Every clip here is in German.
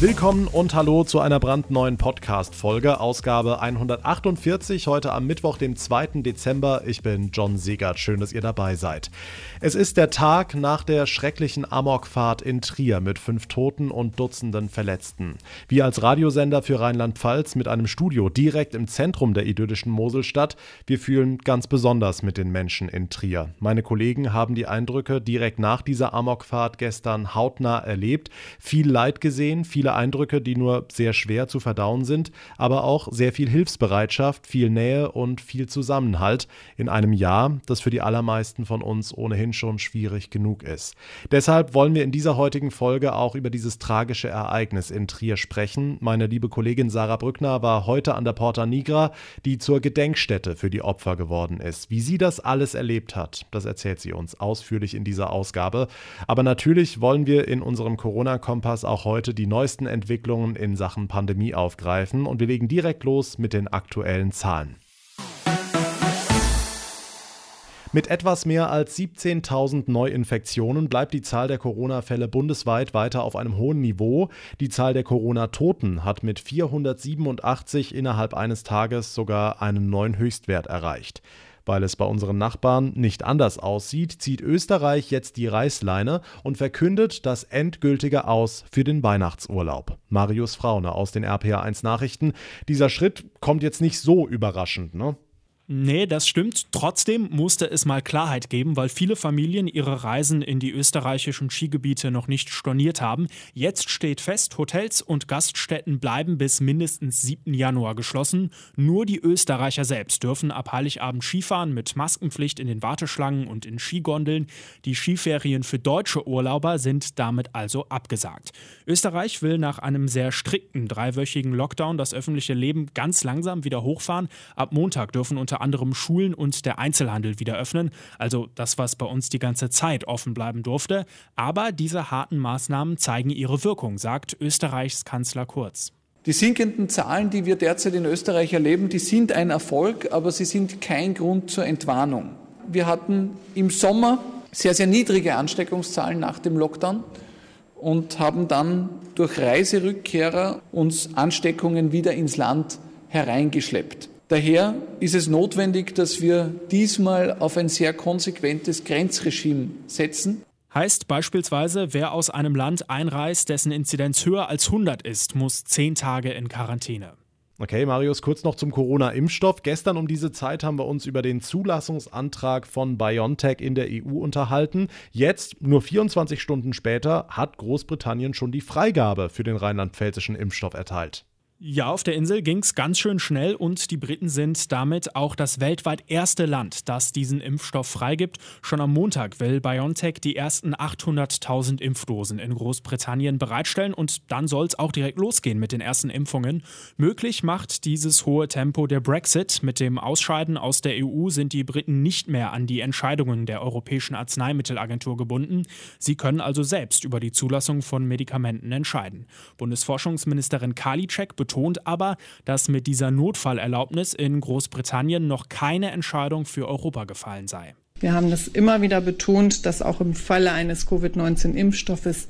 Willkommen und hallo zu einer brandneuen Podcast-Folge, Ausgabe 148, heute am Mittwoch, dem 2. Dezember. Ich bin John Segert, schön, dass ihr dabei seid. Es ist der Tag nach der schrecklichen Amokfahrt in Trier mit fünf Toten und Dutzenden Verletzten. Wir als Radiosender für Rheinland-Pfalz mit einem Studio direkt im Zentrum der idyllischen Moselstadt, wir fühlen ganz besonders mit den Menschen in Trier. Meine Kollegen haben die Eindrücke direkt nach dieser Amokfahrt gestern hautnah erlebt, viel Leid gesehen, viele viele Eindrücke, die nur sehr schwer zu verdauen sind, aber auch sehr viel Hilfsbereitschaft, viel Nähe und viel Zusammenhalt in einem Jahr, das für die allermeisten von uns ohnehin schon schwierig genug ist. Deshalb wollen wir in dieser heutigen Folge auch über dieses tragische Ereignis in Trier sprechen. Meine liebe Kollegin Sarah Brückner war heute an der Porta Nigra, die zur Gedenkstätte für die Opfer geworden ist. Wie sie das alles erlebt hat, das erzählt sie uns ausführlich in dieser Ausgabe. Aber natürlich wollen wir in unserem Corona-Kompass auch heute die neuesten neuesten Entwicklungen in Sachen Pandemie aufgreifen und wir legen direkt los mit den aktuellen Zahlen. Mit etwas mehr als 17.000 Neuinfektionen bleibt die Zahl der Corona-Fälle bundesweit weiter auf einem hohen Niveau. Die Zahl der Corona-Toten hat mit 487 innerhalb eines Tages sogar einen neuen Höchstwert erreicht. Weil es bei unseren Nachbarn nicht anders aussieht, zieht Österreich jetzt die Reißleine und verkündet das endgültige Aus für den Weihnachtsurlaub. Marius Fraune aus den RPA1 Nachrichten. Dieser Schritt kommt jetzt nicht so überraschend, ne? Nee, das stimmt. Trotzdem musste es mal Klarheit geben, weil viele Familien ihre Reisen in die österreichischen Skigebiete noch nicht storniert haben. Jetzt steht fest, Hotels und Gaststätten bleiben bis mindestens 7. Januar geschlossen. Nur die Österreicher selbst dürfen ab Heiligabend Skifahren mit Maskenpflicht in den Warteschlangen und in Skigondeln. Die Skiferien für deutsche Urlauber sind damit also abgesagt. Österreich will nach einem sehr strikten dreiwöchigen Lockdown das öffentliche Leben ganz langsam wieder hochfahren. Ab Montag dürfen unter anderem Schulen und der Einzelhandel wieder öffnen, also das, was bei uns die ganze Zeit offen bleiben durfte. Aber diese harten Maßnahmen zeigen ihre Wirkung, sagt Österreichs Kanzler Kurz. Die sinkenden Zahlen, die wir derzeit in Österreich erleben, die sind ein Erfolg, aber sie sind kein Grund zur Entwarnung. Wir hatten im Sommer sehr, sehr niedrige Ansteckungszahlen nach dem Lockdown und haben dann durch Reiserückkehrer uns Ansteckungen wieder ins Land hereingeschleppt. Daher ist es notwendig, dass wir diesmal auf ein sehr konsequentes Grenzregime setzen. Heißt beispielsweise, wer aus einem Land einreist, dessen Inzidenz höher als 100 ist, muss zehn Tage in Quarantäne. Okay, Marius, kurz noch zum Corona-Impfstoff. Gestern um diese Zeit haben wir uns über den Zulassungsantrag von BioNTech in der EU unterhalten. Jetzt, nur 24 Stunden später, hat Großbritannien schon die Freigabe für den rheinland-pfälzischen Impfstoff erteilt. Ja, auf der Insel ging es ganz schön schnell und die Briten sind damit auch das weltweit erste Land, das diesen Impfstoff freigibt. Schon am Montag will BioNTech die ersten 800.000 Impfdosen in Großbritannien bereitstellen und dann soll es auch direkt losgehen mit den ersten Impfungen. Möglich macht dieses hohe Tempo der Brexit. Mit dem Ausscheiden aus der EU sind die Briten nicht mehr an die Entscheidungen der Europäischen Arzneimittelagentur gebunden. Sie können also selbst über die Zulassung von Medikamenten entscheiden. Bundesforschungsministerin Karliczek betont aber, dass mit dieser Notfallerlaubnis in Großbritannien noch keine Entscheidung für Europa gefallen sei. Wir haben das immer wieder betont, dass auch im Falle eines Covid-19-Impfstoffes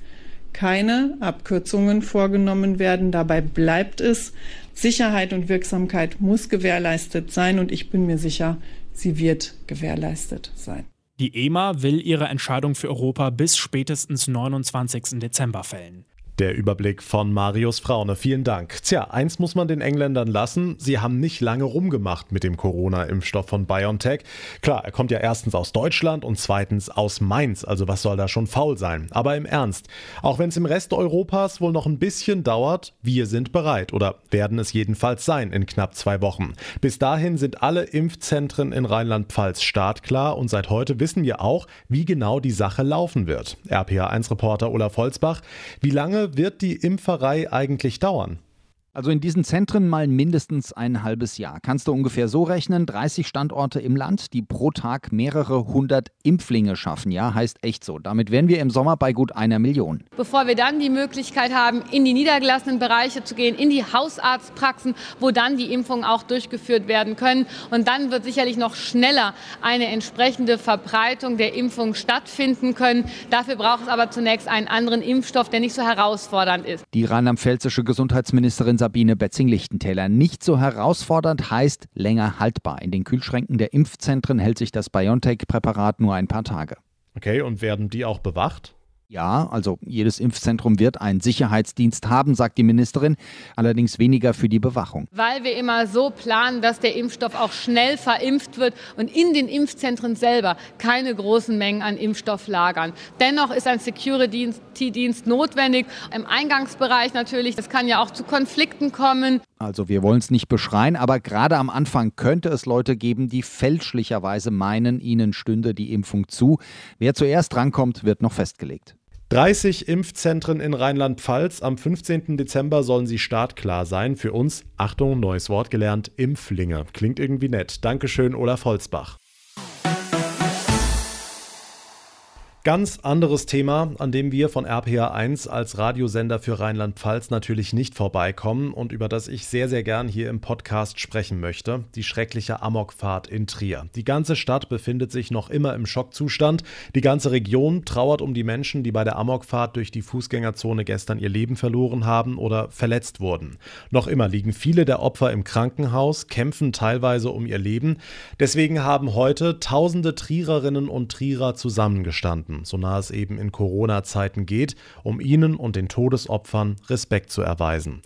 keine Abkürzungen vorgenommen werden. Dabei bleibt es. Sicherheit und Wirksamkeit muss gewährleistet sein und ich bin mir sicher, sie wird gewährleistet sein. Die EMA will ihre Entscheidung für Europa bis spätestens 29. Dezember fällen. Der Überblick von Marius Fraune. Vielen Dank. Tja, eins muss man den Engländern lassen. Sie haben nicht lange rumgemacht mit dem Corona-Impfstoff von BioNTech. Klar, er kommt ja erstens aus Deutschland und zweitens aus Mainz. Also was soll da schon faul sein? Aber im Ernst. Auch wenn es im Rest Europas wohl noch ein bisschen dauert, wir sind bereit oder werden es jedenfalls sein in knapp zwei Wochen. Bis dahin sind alle Impfzentren in Rheinland-Pfalz startklar und seit heute wissen wir auch, wie genau die Sache laufen wird. RPA1-Reporter Olaf Holzbach. Wie lange wird die Impferei eigentlich dauern? Also in diesen Zentren mal mindestens ein halbes Jahr. Kannst du ungefähr so rechnen, 30 Standorte im Land, die pro Tag mehrere hundert Impflinge schaffen. Ja, heißt echt so. Damit wären wir im Sommer bei gut einer Million. Bevor wir dann die Möglichkeit haben, in die niedergelassenen Bereiche zu gehen, in die Hausarztpraxen, wo dann die Impfungen auch durchgeführt werden können. Und dann wird sicherlich noch schneller eine entsprechende Verbreitung der Impfung stattfinden können. Dafür braucht es aber zunächst einen anderen Impfstoff, der nicht so herausfordernd ist. Die rheinland-pfälzische Gesundheitsministerin Sabine Betzing-Lichtentäler. Nicht so herausfordernd heißt länger haltbar. In den Kühlschränken der Impfzentren hält sich das BioNTech-Präparat nur ein paar Tage. Okay, und werden die auch bewacht? Ja, also jedes Impfzentrum wird einen Sicherheitsdienst haben, sagt die Ministerin, allerdings weniger für die Bewachung. Weil wir immer so planen, dass der Impfstoff auch schnell verimpft wird und in den Impfzentren selber keine großen Mengen an Impfstoff lagern. Dennoch ist ein Security-Dienst notwendig. Im Eingangsbereich natürlich, es kann ja auch zu Konflikten kommen. Also wir wollen es nicht beschreien, aber gerade am Anfang könnte es Leute geben, die fälschlicherweise meinen, ihnen stünde die Impfung zu. Wer zuerst drankommt, wird noch festgelegt. 30 Impfzentren in Rheinland-Pfalz. Am 15. Dezember sollen sie startklar sein. Für uns, Achtung, neues Wort gelernt, Impflinge. Klingt irgendwie nett. Dankeschön, Olaf Holzbach. Ganz anderes Thema, an dem wir von RPA1 als Radiosender für Rheinland-Pfalz natürlich nicht vorbeikommen und über das ich sehr, sehr gern hier im Podcast sprechen möchte. Die schreckliche Amokfahrt in Trier. Die ganze Stadt befindet sich noch immer im Schockzustand. Die ganze Region trauert um die Menschen, die bei der Amokfahrt durch die Fußgängerzone gestern ihr Leben verloren haben oder verletzt wurden. Noch immer liegen viele der Opfer im Krankenhaus, kämpfen teilweise um ihr Leben. Deswegen haben heute tausende Triererinnen und Trierer zusammengestanden Minuten, so nah es eben in Corona-Zeiten geht, um ihnen und den Todesopfern Respekt zu erweisen.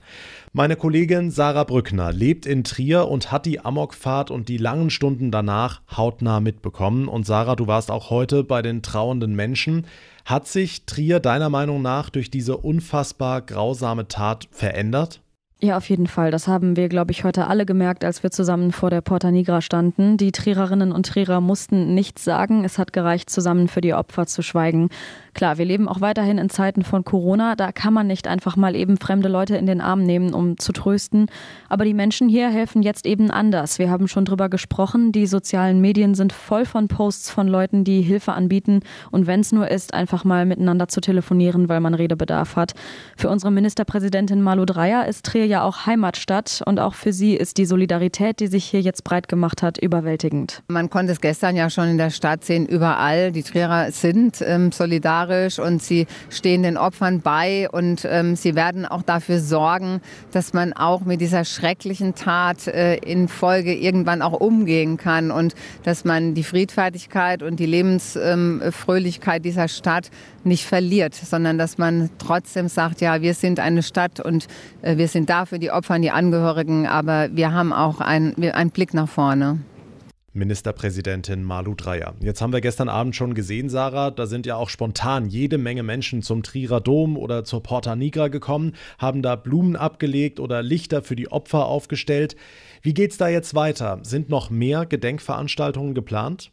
Meine Kollegin Sarah Brückner lebt in Trier und hat die Amokfahrt und die langen Stunden danach hautnah mitbekommen. Und Sarah, du warst auch heute bei den trauernden Menschen. Hat sich Trier deiner Meinung nach durch diese unfassbar grausame Tat verändert? Ja, auf jeden Fall. Das haben wir, glaube ich, heute alle gemerkt, als wir zusammen vor der Porta Nigra standen. Die Triererinnen und Trierer mussten nichts sagen. Es hat gereicht, zusammen für die Opfer zu schweigen. Klar, wir leben auch weiterhin in Zeiten von Corona. Da kann man nicht einfach mal eben fremde Leute in den Arm nehmen, um zu trösten. Aber die Menschen hier helfen jetzt eben anders. Wir haben schon drüber gesprochen. Die sozialen Medien sind voll von Posts von Leuten, die Hilfe anbieten. Und wenn es nur ist, einfach mal miteinander zu telefonieren, weil man Redebedarf hat. Für unsere Ministerpräsidentin Malu Dreyer ist Trier ja auch Heimatstadt. Und auch für sie ist die Solidarität, die sich hier jetzt breit gemacht hat, überwältigend. Man konnte es gestern ja schon in der Stadt sehen, überall. Die Trierer sind ähm, solidarisch solidarisch und sie stehen den Opfern bei und ähm, sie werden auch dafür sorgen, dass man auch mit dieser schrecklichen Tat äh, in Folge irgendwann auch umgehen kann und dass man die Friedfertigkeit und die Lebensfröhlichkeit ähm, dieser Stadt nicht verliert, sondern dass man trotzdem sagt, ja, wir sind eine Stadt und äh, wir sind da für die Opfer und die Angehörigen, aber wir haben auch einen, einen Blick nach vorne. Ministerpräsidentin Malu Dreyer. Jetzt haben wir gestern Abend schon gesehen, Sarah, da sind ja auch spontan jede Menge Menschen zum Trierer Dom oder zur Porta Nigra gekommen, haben da Blumen abgelegt oder Lichter für die Opfer aufgestellt. Wie geht's da jetzt weiter? Sind noch mehr Gedenkveranstaltungen geplant?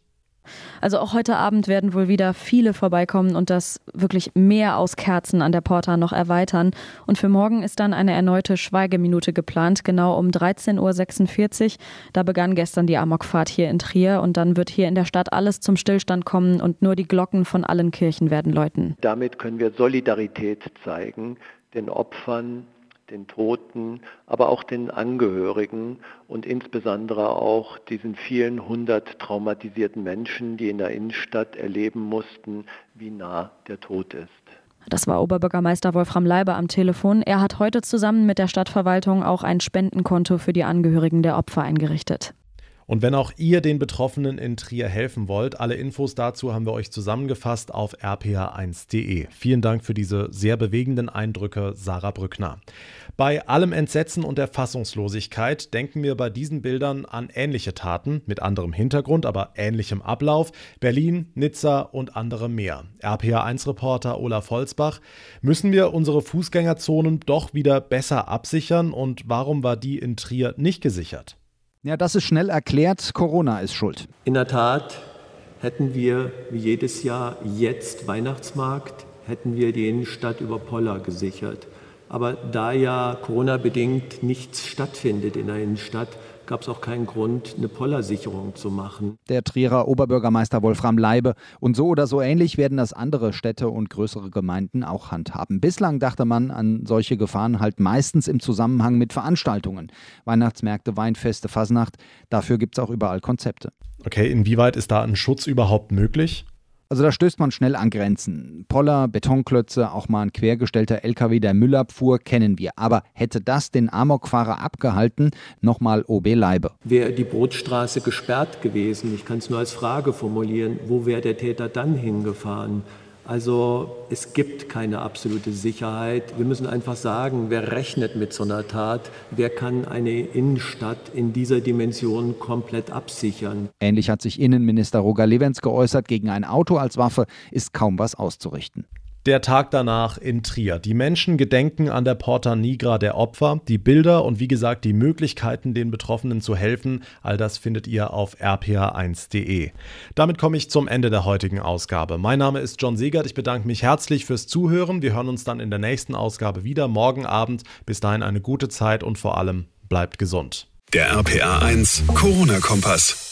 Also auch heute Abend werden wohl wieder viele vorbeikommen und das wirklich mehr aus Kerzen an der Porta noch erweitern. Und für morgen ist dann eine erneute Schweigeminute geplant, genau um 13.46 Uhr. Da begann gestern die Amokfahrt hier in Trier und dann wird hier in der Stadt alles zum Stillstand kommen und nur die Glocken von allen Kirchen werden läuten. Damit können wir Solidarität zeigen den Opfern den Toten, aber auch den Angehörigen und insbesondere auch diesen vielen hundert traumatisierten Menschen, die in der Innenstadt erleben mussten, wie nah der Tod ist. Das war Oberbürgermeister Wolfram Leiber am Telefon. Er hat heute zusammen mit der Stadtverwaltung auch ein Spendenkonto für die Angehörigen der Opfer eingerichtet. Und wenn auch ihr den Betroffenen in Trier helfen wollt, alle Infos dazu haben wir euch zusammengefasst auf rph1.de. Vielen Dank für diese sehr bewegenden Eindrücke, Sarah Brückner. Bei allem Entsetzen und der Fassungslosigkeit denken wir bei diesen Bildern an ähnliche Taten, mit anderem Hintergrund, aber ähnlichem Ablauf. Berlin, Nizza und andere mehr. RPA1-Reporter Olaf Holzbach. Müssen wir unsere Fußgängerzonen doch wieder besser absichern und warum war die in Trier nicht gesichert? Ja, das ist schnell erklärt. Corona ist schuld. In der Tat hätten wir wie jedes Jahr jetzt Weihnachtsmarkt, hätten wir die Innenstadt über Poller gesichert. Aber da ja Corona-bedingt nichts stattfindet in der Innenstadt, gab es auch keinen Grund, eine Pollersicherung zu machen. Der Trierer Oberbürgermeister Wolfram Leibe. Und so oder so ähnlich werden das andere Städte und größere Gemeinden auch handhaben. Bislang dachte man an solche Gefahren halt meistens im Zusammenhang mit Veranstaltungen. Weihnachtsmärkte, Weinfeste, Fasnacht. Dafür gibt es auch überall Konzepte. Okay, inwieweit ist da ein Schutz überhaupt möglich? Also da stößt man schnell an Grenzen. Poller, Betonklötze, auch mal ein quergestellter LKW der Müllabfuhr kennen wir. Aber hätte das den Amokfahrer abgehalten? Nochmal OB Leibe. Wäre die Brotstraße gesperrt gewesen, ich kann es nur als Frage formulieren, wo wäre der Täter dann hingefahren? Also es gibt keine absolute Sicherheit. Wir müssen einfach sagen, wer rechnet mit so einer Tat? Wer kann eine Innenstadt in dieser Dimension komplett absichern? Ähnlich hat sich Innenminister Roger Levens geäußert, gegen ein Auto als Waffe ist kaum was auszurichten. Der Tag danach in Trier. Die Menschen gedenken an der Porta Nigra der Opfer. Die Bilder und wie gesagt die Möglichkeiten, den Betroffenen zu helfen, all das findet ihr auf rpa1.de. Damit komme ich zum Ende der heutigen Ausgabe. Mein Name ist John Segert. Ich bedanke mich herzlich fürs Zuhören. Wir hören uns dann in der nächsten Ausgabe wieder morgen Abend. Bis dahin eine gute Zeit und vor allem bleibt gesund. Der RPA1 Corona-Kompass.